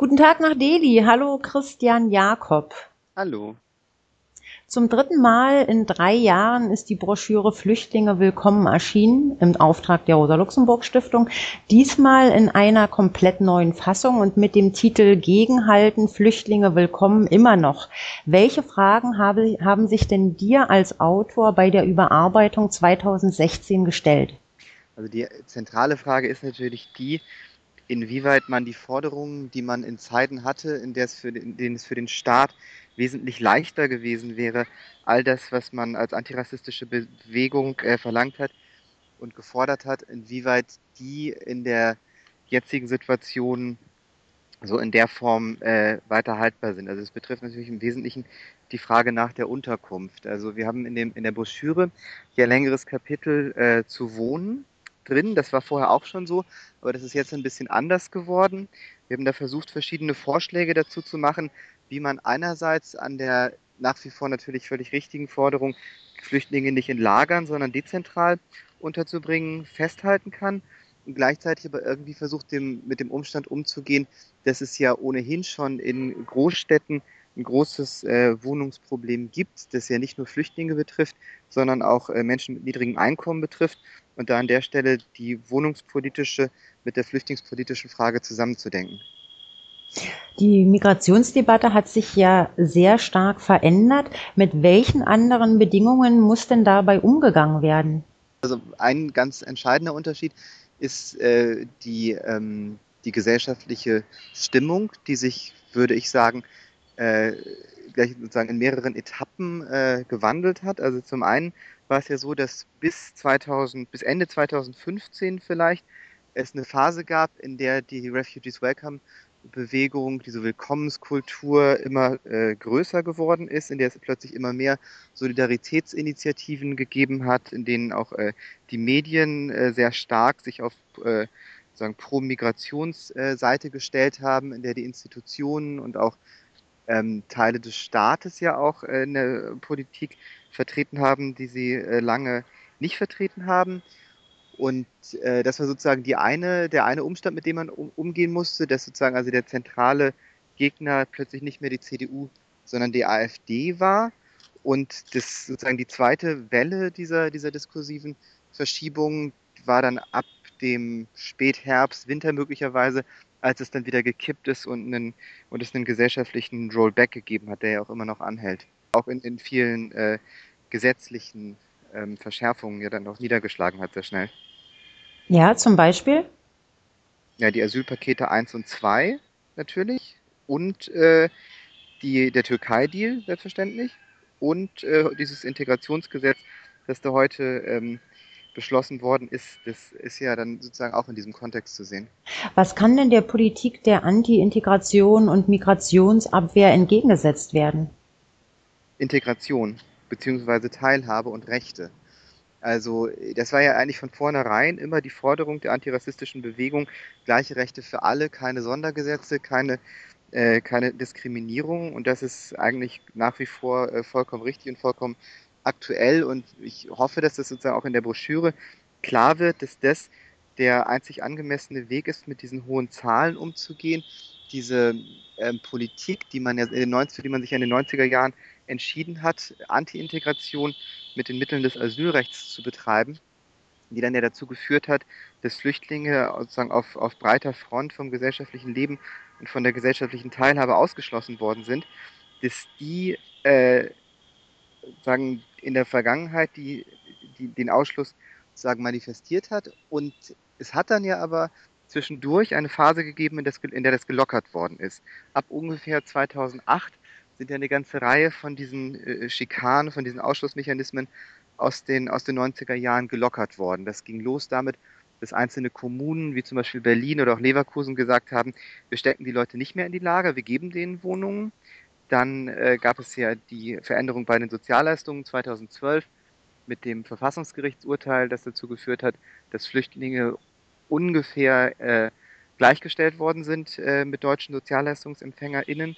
Guten Tag nach Delhi. Hallo Christian Jakob. Hallo. Zum dritten Mal in drei Jahren ist die Broschüre Flüchtlinge willkommen erschienen im Auftrag der Rosa-Luxemburg-Stiftung. Diesmal in einer komplett neuen Fassung und mit dem Titel Gegenhalten Flüchtlinge willkommen immer noch. Welche Fragen habe, haben sich denn dir als Autor bei der Überarbeitung 2016 gestellt? Also die zentrale Frage ist natürlich die, inwieweit man die Forderungen, die man in Zeiten hatte, in, der es für den, denen es für den Staat wesentlich leichter gewesen wäre, all das, was man als antirassistische Bewegung äh, verlangt hat und gefordert hat, inwieweit die in der jetzigen Situation so in der Form äh, weiter haltbar sind. Also es betrifft natürlich im Wesentlichen die Frage nach der Unterkunft. Also wir haben in, dem, in der Broschüre ein längeres Kapitel äh, zu Wohnen drin. Das war vorher auch schon so, aber das ist jetzt ein bisschen anders geworden. Wir haben da versucht, verschiedene Vorschläge dazu zu machen, wie man einerseits an der nach wie vor natürlich völlig richtigen Forderung, Flüchtlinge nicht in Lagern, sondern dezentral unterzubringen, festhalten kann und gleichzeitig aber irgendwie versucht, dem, mit dem Umstand umzugehen, dass es ja ohnehin schon in Großstädten ein großes äh, Wohnungsproblem gibt, das ja nicht nur Flüchtlinge betrifft, sondern auch äh, Menschen mit niedrigem Einkommen betrifft und da an der Stelle die wohnungspolitische mit der flüchtlingspolitischen Frage zusammenzudenken. Die Migrationsdebatte hat sich ja sehr stark verändert. Mit welchen anderen Bedingungen muss denn dabei umgegangen werden? Also ein ganz entscheidender Unterschied ist äh, die, ähm, die gesellschaftliche Stimmung, die sich, würde ich sagen, äh, gleich sozusagen in mehreren Etappen äh, gewandelt hat. Also zum einen war es ja so, dass bis 2000, bis Ende 2015 vielleicht es eine Phase gab, in der die Refugees Welcome Bewegung, diese Willkommenskultur immer äh, größer geworden ist, in der es plötzlich immer mehr Solidaritätsinitiativen gegeben hat, in denen auch äh, die Medien äh, sehr stark sich auf äh, sagen Pro-Migrationsseite äh, gestellt haben, in der die Institutionen und auch ähm, Teile des Staates ja auch äh, in der Politik vertreten haben, die sie äh, lange nicht vertreten haben. Und äh, das war sozusagen die eine, der eine Umstand, mit dem man um, umgehen musste, dass sozusagen also der zentrale Gegner plötzlich nicht mehr die CDU, sondern die AfD war. Und das sozusagen die zweite Welle dieser, dieser diskursiven Verschiebung war dann ab dem Spätherbst, Winter möglicherweise, als es dann wieder gekippt ist und, einen, und es einen gesellschaftlichen Rollback gegeben hat, der ja auch immer noch anhält. Auch in, in vielen äh, gesetzlichen ähm, Verschärfungen ja dann auch niedergeschlagen hat, sehr schnell. Ja, zum Beispiel? Ja, die Asylpakete 1 und 2 natürlich und äh, die, der Türkei-Deal selbstverständlich und äh, dieses Integrationsgesetz, das da heute ähm, beschlossen worden ist, das ist ja dann sozusagen auch in diesem Kontext zu sehen. Was kann denn der Politik der Anti-Integration und Migrationsabwehr entgegengesetzt werden? Integration beziehungsweise Teilhabe und Rechte. Also das war ja eigentlich von vornherein immer die Forderung der antirassistischen Bewegung, gleiche Rechte für alle, keine Sondergesetze, keine, äh, keine Diskriminierung. Und das ist eigentlich nach wie vor äh, vollkommen richtig und vollkommen aktuell. Und ich hoffe, dass das sozusagen auch in der Broschüre klar wird, dass das der einzig angemessene Weg ist, mit diesen hohen Zahlen umzugehen. Diese ähm, Politik, die man ja in den 90, für die man sich ja in den 90er Jahren entschieden hat, Anti-Integration mit den Mitteln des Asylrechts zu betreiben, die dann ja dazu geführt hat, dass Flüchtlinge sozusagen auf, auf breiter Front vom gesellschaftlichen Leben und von der gesellschaftlichen Teilhabe ausgeschlossen worden sind, dass die äh, sagen in der Vergangenheit die, die den Ausschluss sagen manifestiert hat und es hat dann ja aber zwischendurch eine Phase gegeben, in, das, in der das gelockert worden ist. Ab ungefähr 2008 sind ja eine ganze Reihe von diesen äh, Schikanen, von diesen Ausschlussmechanismen aus den, aus den 90er Jahren gelockert worden. Das ging los damit, dass einzelne Kommunen, wie zum Beispiel Berlin oder auch Leverkusen, gesagt haben, wir stecken die Leute nicht mehr in die Lager, wir geben denen Wohnungen. Dann äh, gab es ja die Veränderung bei den Sozialleistungen 2012 mit dem Verfassungsgerichtsurteil, das dazu geführt hat, dass Flüchtlinge ungefähr äh, gleichgestellt worden sind äh, mit deutschen SozialleistungsempfängerInnen.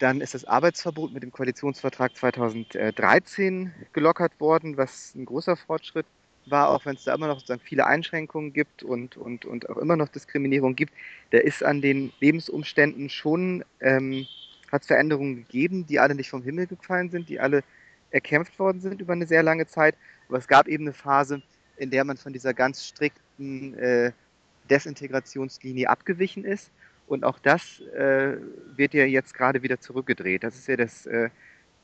Dann ist das Arbeitsverbot mit dem Koalitionsvertrag 2013 gelockert worden, was ein großer Fortschritt war, auch wenn es da immer noch sozusagen viele Einschränkungen gibt und, und, und auch immer noch Diskriminierung gibt, der ist an den Lebensumständen schon, ähm, hat es Veränderungen gegeben, die alle nicht vom Himmel gefallen sind, die alle erkämpft worden sind über eine sehr lange Zeit. Aber es gab eben eine Phase, in der man von dieser ganz strikten äh, Desintegrationslinie abgewichen ist. Und auch das äh, wird ja jetzt gerade wieder zurückgedreht. Das ist ja das, äh,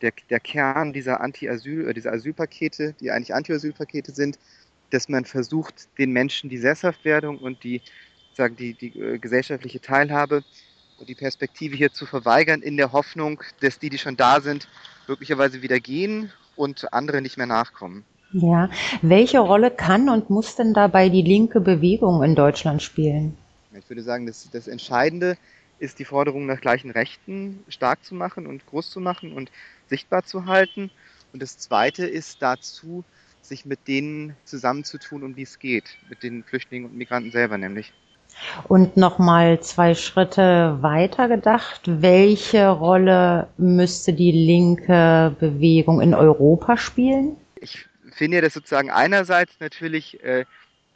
der, der Kern dieser Anti-Asyl, äh, dieser Asylpakete, die eigentlich Anti-Asylpakete sind, dass man versucht, den Menschen die Sesshaftwerdung und die, sagen, die, die äh, gesellschaftliche Teilhabe und die Perspektive hier zu verweigern, in der Hoffnung, dass die, die schon da sind, möglicherweise wieder gehen und andere nicht mehr nachkommen. Ja, welche Rolle kann und muss denn dabei die linke Bewegung in Deutschland spielen? Ich würde sagen, das, das Entscheidende ist die Forderung nach gleichen Rechten stark zu machen und groß zu machen und sichtbar zu halten. Und das Zweite ist dazu, sich mit denen zusammenzutun, um die es geht, mit den Flüchtlingen und Migranten selber nämlich. Und nochmal zwei Schritte weiter gedacht, welche Rolle müsste die linke Bewegung in Europa spielen? Ich finde das sozusagen einerseits natürlich äh,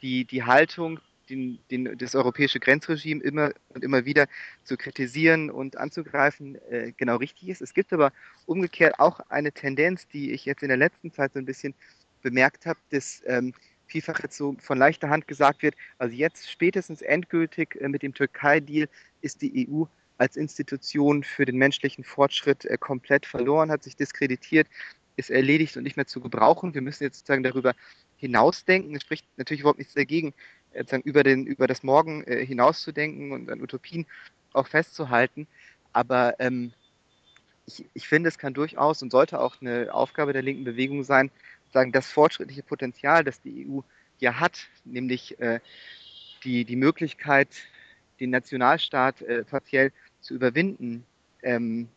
die, die Haltung, den, den, das europäische Grenzregime immer und immer wieder zu kritisieren und anzugreifen, äh, genau richtig ist. Es gibt aber umgekehrt auch eine Tendenz, die ich jetzt in der letzten Zeit so ein bisschen bemerkt habe, dass ähm, vielfach jetzt so von leichter Hand gesagt wird, also jetzt spätestens endgültig äh, mit dem Türkei-Deal ist die EU als Institution für den menschlichen Fortschritt äh, komplett verloren, hat sich diskreditiert, ist erledigt und nicht mehr zu gebrauchen. Wir müssen jetzt sozusagen darüber hinausdenken. Es spricht natürlich überhaupt nichts dagegen, äh, sozusagen über, den, über das Morgen hinauszudenken und an Utopien auch festzuhalten. Aber ähm, ich, ich finde, es kann durchaus und sollte auch eine Aufgabe der linken Bewegung sein, sagen, das fortschrittliche Potenzial, das die EU ja hat, nämlich äh, die, die Möglichkeit, den Nationalstaat äh, partiell zu überwinden, ähm,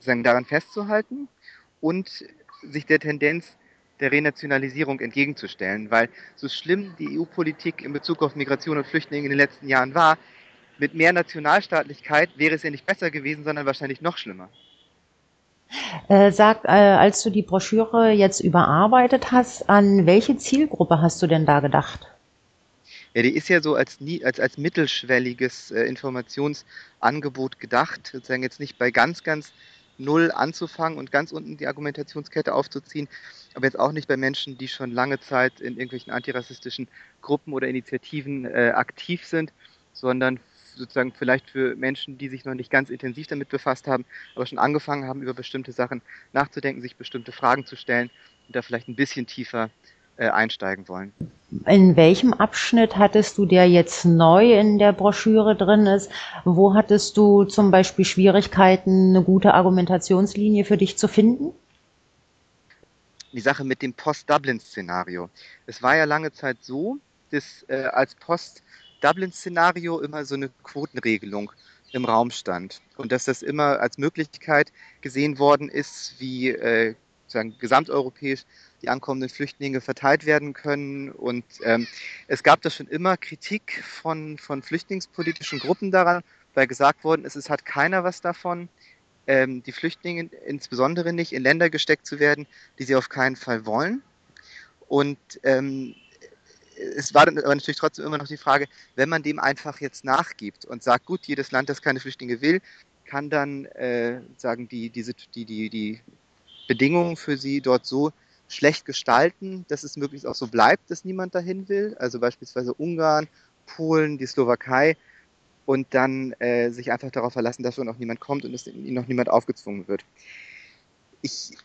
sagen, daran festzuhalten und sich der Tendenz der Renationalisierung entgegenzustellen. Weil so schlimm die EU-Politik in Bezug auf Migration und Flüchtlinge in den letzten Jahren war, mit mehr Nationalstaatlichkeit wäre es ja nicht besser gewesen, sondern wahrscheinlich noch schlimmer. Äh, sag, äh, als du die Broschüre jetzt überarbeitet hast, an welche Zielgruppe hast du denn da gedacht? Ja, die ist ja so als, als, als mittelschwelliges äh, Informationsangebot gedacht, sozusagen jetzt nicht bei ganz, ganz null anzufangen und ganz unten die Argumentationskette aufzuziehen, aber jetzt auch nicht bei Menschen, die schon lange Zeit in irgendwelchen antirassistischen Gruppen oder Initiativen äh, aktiv sind, sondern sozusagen vielleicht für Menschen, die sich noch nicht ganz intensiv damit befasst haben, aber schon angefangen haben, über bestimmte Sachen nachzudenken, sich bestimmte Fragen zu stellen und da vielleicht ein bisschen tiefer äh, einsteigen wollen. In welchem Abschnitt hattest du, der jetzt neu in der Broschüre drin ist, wo hattest du zum Beispiel Schwierigkeiten, eine gute Argumentationslinie für dich zu finden? Die Sache mit dem Post-Dublin-Szenario. Es war ja lange Zeit so, dass äh, als Post Dublin-Szenario immer so eine Quotenregelung im Raum stand und dass das immer als Möglichkeit gesehen worden ist, wie äh, sozusagen gesamteuropäisch die ankommenden Flüchtlinge verteilt werden können. Und ähm, es gab da schon immer Kritik von, von flüchtlingspolitischen Gruppen daran, weil gesagt worden ist, es hat keiner was davon, ähm, die Flüchtlinge insbesondere nicht in Länder gesteckt zu werden, die sie auf keinen Fall wollen. Und ähm, es war dann aber natürlich trotzdem immer noch die Frage, wenn man dem einfach jetzt nachgibt und sagt, gut, jedes Land, das keine Flüchtlinge will, kann dann äh, sagen die, diese, die, die, die Bedingungen für sie dort so schlecht gestalten, dass es möglichst auch so bleibt, dass niemand dahin will. Also beispielsweise Ungarn, Polen, die Slowakei und dann äh, sich einfach darauf verlassen, dass schon noch niemand kommt und dass ihnen noch niemand aufgezwungen wird. Ich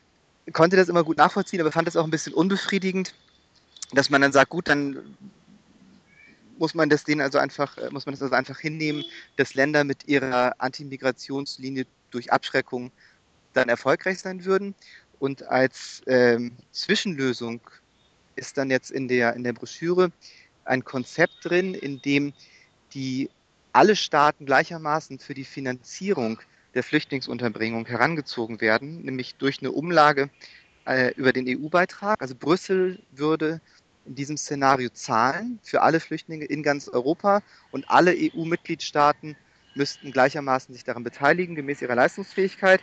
konnte das immer gut nachvollziehen, aber fand das auch ein bisschen unbefriedigend, dass man dann sagt, gut, dann muss man das denen also einfach, äh, muss man das also einfach hinnehmen, dass Länder mit ihrer Antimigrationslinie durch Abschreckung dann erfolgreich sein würden. Und als ähm, Zwischenlösung ist dann jetzt in der, in der Broschüre ein Konzept drin, in dem die alle Staaten gleichermaßen für die Finanzierung der Flüchtlingsunterbringung herangezogen werden, nämlich durch eine Umlage äh, über den EU-Beitrag. Also Brüssel würde in diesem Szenario zahlen für alle Flüchtlinge in ganz Europa und alle EU-Mitgliedstaaten müssten gleichermaßen sich daran beteiligen, gemäß ihrer Leistungsfähigkeit.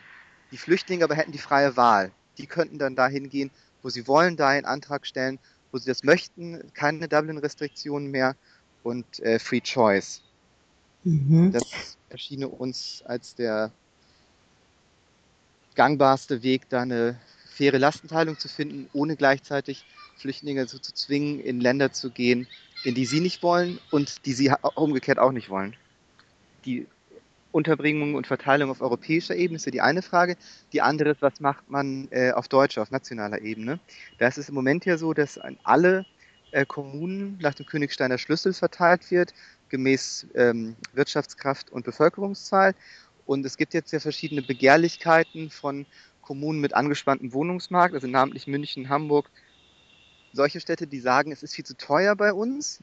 Die Flüchtlinge aber hätten die freie Wahl. Die könnten dann dahin gehen, wo sie wollen, da einen Antrag stellen, wo sie das möchten, keine Dublin-Restriktionen mehr und äh, Free Choice. Mhm. Das erschiene uns als der gangbarste Weg, da eine faire Lastenteilung zu finden, ohne gleichzeitig Flüchtlinge so zu zwingen, in Länder zu gehen, in die sie nicht wollen und die sie umgekehrt auch nicht wollen. Die Unterbringung und Verteilung auf europäischer Ebene ist ja die eine Frage. Die andere ist, was macht man äh, auf deutscher, auf nationaler Ebene? Da ist es im Moment ja so, dass an alle äh, Kommunen nach dem Königsteiner Schlüssel verteilt wird, gemäß ähm, Wirtschaftskraft und Bevölkerungszahl. Und es gibt jetzt ja verschiedene Begehrlichkeiten von Kommunen mit angespanntem Wohnungsmarkt, also namentlich München, Hamburg, solche Städte, die sagen, es ist viel zu teuer bei uns,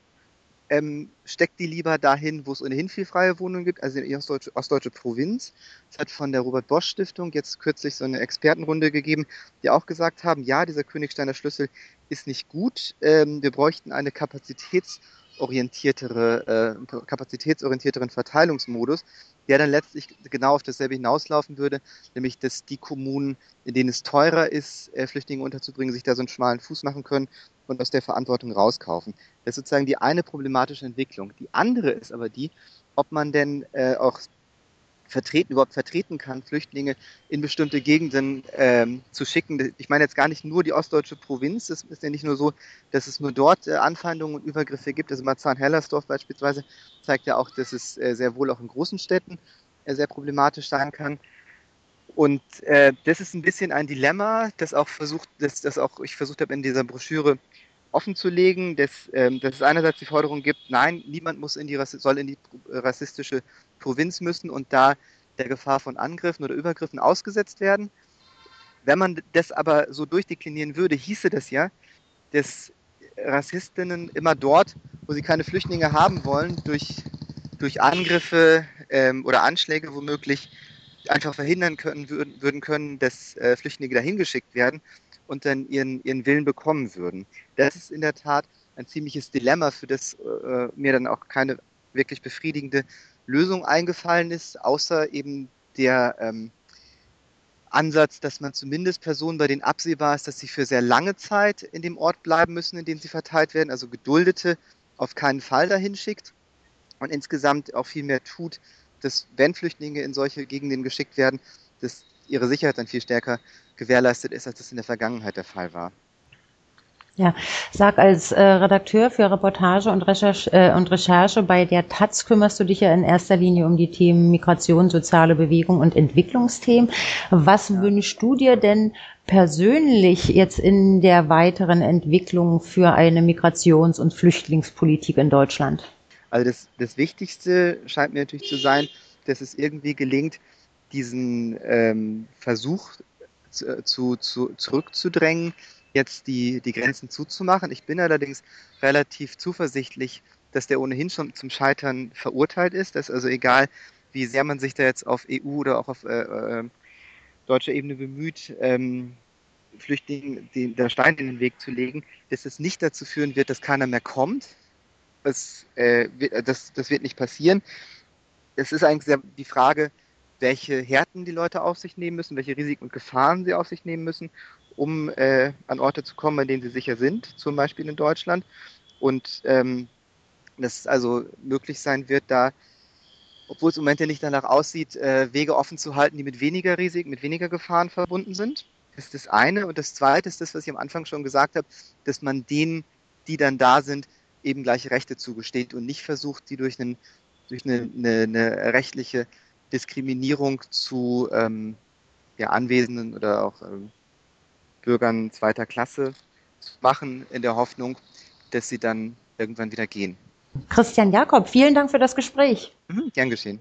ähm, steckt die lieber dahin, wo es ohnehin viel freie Wohnungen gibt, also in die ostdeutsche, ostdeutsche Provinz. Es hat von der Robert Bosch Stiftung jetzt kürzlich so eine Expertenrunde gegeben, die auch gesagt haben, ja, dieser Königsteiner Schlüssel ist nicht gut. Ähm, wir bräuchten eine kapazitätsorientiertere, äh, kapazitätsorientierteren Verteilungsmodus, der dann letztlich genau auf dasselbe hinauslaufen würde, nämlich dass die Kommunen, in denen es teurer ist, äh, Flüchtlinge unterzubringen, sich da so einen schmalen Fuß machen können und aus der Verantwortung rauskaufen. Das ist sozusagen die eine problematische Entwicklung. Die andere ist aber die, ob man denn äh, auch vertreten, überhaupt vertreten kann, Flüchtlinge in bestimmte Gegenden ähm, zu schicken. Ich meine jetzt gar nicht nur die ostdeutsche Provinz. Es ist ja nicht nur so, dass es nur dort äh, Anfeindungen und Übergriffe gibt. Also Marzahn-Hellersdorf beispielsweise zeigt ja auch, dass es äh, sehr wohl auch in großen Städten äh, sehr problematisch sein kann. Und äh, das ist ein bisschen ein Dilemma, das auch versucht, das, das auch ich versucht habe in dieser Broschüre offen zu legen, dass, ähm, dass es einerseits die Forderung gibt, nein, niemand muss in die soll in die rassistische Provinz müssen und da der Gefahr von Angriffen oder Übergriffen ausgesetzt werden. Wenn man das aber so durchdeklinieren würde, hieße das ja, dass Rassistinnen immer dort, wo sie keine Flüchtlinge haben wollen, durch, durch Angriffe ähm, oder Anschläge womöglich einfach verhindern können, würden, können, dass äh, Flüchtlinge dahin geschickt werden und dann ihren, ihren Willen bekommen würden. Das ist in der Tat ein ziemliches Dilemma, für das äh, mir dann auch keine wirklich befriedigende Lösung eingefallen ist, außer eben der ähm, Ansatz, dass man zumindest Personen, bei denen absehbar ist, dass sie für sehr lange Zeit in dem Ort bleiben müssen, in dem sie verteilt werden, also Geduldete auf keinen Fall dahin schickt und insgesamt auch viel mehr tut, dass wenn Flüchtlinge in solche Gegenden geschickt werden, dass ihre Sicherheit dann viel stärker gewährleistet ist, als das in der Vergangenheit der Fall war. Ja, sag als äh, Redakteur für Reportage und Recherche, äh, und Recherche bei der Taz kümmerst du dich ja in erster Linie um die Themen Migration, soziale Bewegung und Entwicklungsthemen. Was ja. wünschst du dir denn persönlich jetzt in der weiteren Entwicklung für eine Migrations- und Flüchtlingspolitik in Deutschland? Also das, das Wichtigste scheint mir natürlich zu sein, dass es irgendwie gelingt, diesen ähm, Versuch zu, äh, zu, zu, zurückzudrängen, jetzt die, die Grenzen zuzumachen. Ich bin allerdings relativ zuversichtlich, dass der ohnehin schon zum Scheitern verurteilt ist. Dass also egal, wie sehr man sich da jetzt auf EU oder auch auf äh, äh, deutscher Ebene bemüht, ähm, Flüchtlingen den, der Stein in den Weg zu legen, dass es nicht dazu führen wird, dass keiner mehr kommt. Das, äh, das, das wird nicht passieren. Es ist eigentlich die Frage, welche Härten die Leute auf sich nehmen müssen, welche Risiken und Gefahren sie auf sich nehmen müssen um äh, an Orte zu kommen, an denen sie sicher sind, zum Beispiel in Deutschland. Und ähm, dass es also möglich sein wird, da, obwohl es im Moment ja nicht danach aussieht, äh, Wege offen zu halten, die mit weniger Risiken, mit weniger Gefahren verbunden sind. Das ist das eine. Und das zweite ist das, was ich am Anfang schon gesagt habe, dass man denen, die dann da sind, eben gleiche Rechte zugesteht und nicht versucht, die durch, einen, durch eine, eine, eine rechtliche Diskriminierung zu ähm, ja, Anwesenden oder auch ähm, Bürgern zweiter Klasse machen, in der Hoffnung, dass sie dann irgendwann wieder gehen. Christian Jakob, vielen Dank für das Gespräch. Mhm, gern geschehen.